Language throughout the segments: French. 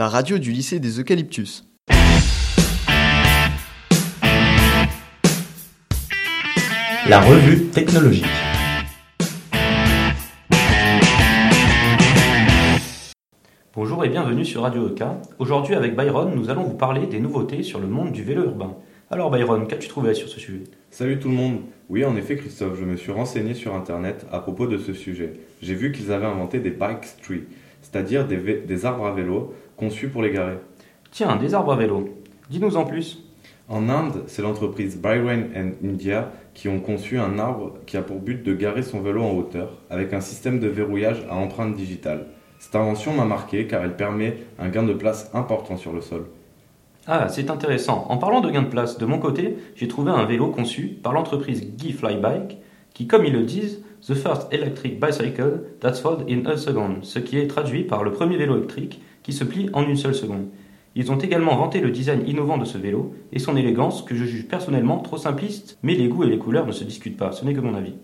la radio du lycée des Eucalyptus. La revue technologique. Bonjour et bienvenue sur Radio EK. Aujourd'hui avec Byron, nous allons vous parler des nouveautés sur le monde du vélo urbain. Alors Byron, qu'as-tu trouvé sur ce sujet? Salut tout le monde. Oui, en effet Christophe, je me suis renseigné sur internet à propos de ce sujet. J'ai vu qu'ils avaient inventé des bike trees, c'est-à-dire des, arbres à vélo conçus pour les garer. Tiens, des arbres à vélo. Dis-nous en plus. En Inde, c'est l'entreprise Byron and India qui ont conçu un arbre qui a pour but de garer son vélo en hauteur avec un système de verrouillage à empreinte digitale. Cette invention m'a marqué car elle permet un gain de place important sur le sol. Ah, c'est intéressant. En parlant de gain de place, de mon côté, j'ai trouvé un vélo conçu par l'entreprise Gee Flybike qui, comme ils le disent, The first electric bicycle that's fold in a second, ce qui est traduit par le premier vélo électrique qui se plie en une seule seconde. Ils ont également vanté le design innovant de ce vélo et son élégance que je juge personnellement trop simpliste, mais les goûts et les couleurs ne se discutent pas, ce n'est que mon avis.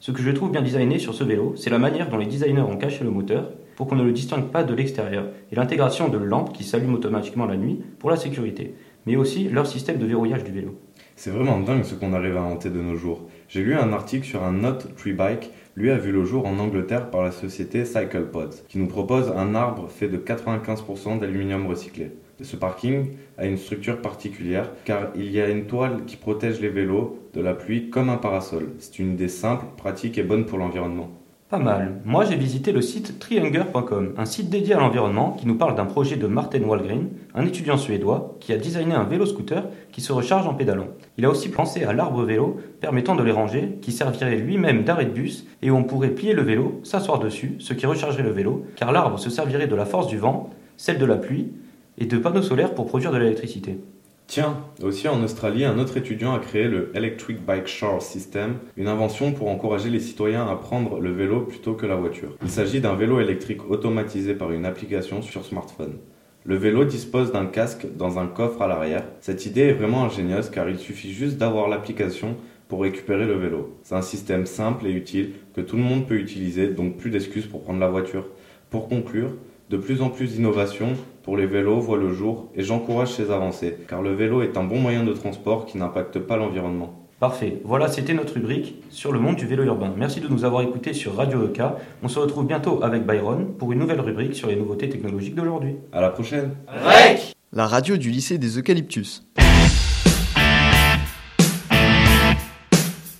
Ce que je trouve bien designé sur ce vélo, c'est la manière dont les designers ont caché le moteur pour qu'on ne le distingue pas de l'extérieur, et l'intégration de lampes qui s'allument automatiquement la nuit pour la sécurité, mais aussi leur système de verrouillage du vélo. C'est vraiment dingue ce qu'on arrive à inventer de nos jours. J'ai lu un article sur un Note Tree Bike, lui a vu le jour en Angleterre par la société CyclePods, qui nous propose un arbre fait de 95% d'aluminium recyclé. Ce parking a une structure particulière car il y a une toile qui protège les vélos de la pluie comme un parasol. C'est une idée simple, pratique et bonne pour l'environnement. Pas mal. Moi, j'ai visité le site triunger.com, un site dédié à l'environnement qui nous parle d'un projet de Martin Wallgren, un étudiant suédois qui a designé un vélo scooter qui se recharge en pédalant. Il a aussi pensé à l'arbre vélo permettant de les ranger, qui servirait lui-même d'arrêt de bus et où on pourrait plier le vélo, s'asseoir dessus, ce qui rechargerait le vélo, car l'arbre se servirait de la force du vent, celle de la pluie et de panneaux solaires pour produire de l'électricité. Tiens, aussi en Australie, un autre étudiant a créé le Electric Bike Share System, une invention pour encourager les citoyens à prendre le vélo plutôt que la voiture. Il s'agit d'un vélo électrique automatisé par une application sur smartphone. Le vélo dispose d'un casque dans un coffre à l'arrière. Cette idée est vraiment ingénieuse car il suffit juste d'avoir l'application pour récupérer le vélo. C'est un système simple et utile que tout le monde peut utiliser, donc plus d'excuses pour prendre la voiture. Pour conclure, de plus en plus d'innovations pour les vélos voient le jour et j'encourage ces avancées, car le vélo est un bon moyen de transport qui n'impacte pas l'environnement. Parfait, voilà c'était notre rubrique sur le monde du vélo urbain. Merci de nous avoir écoutés sur Radio EK. On se retrouve bientôt avec Byron pour une nouvelle rubrique sur les nouveautés technologiques d'aujourd'hui. À la prochaine La radio du lycée des Eucalyptus.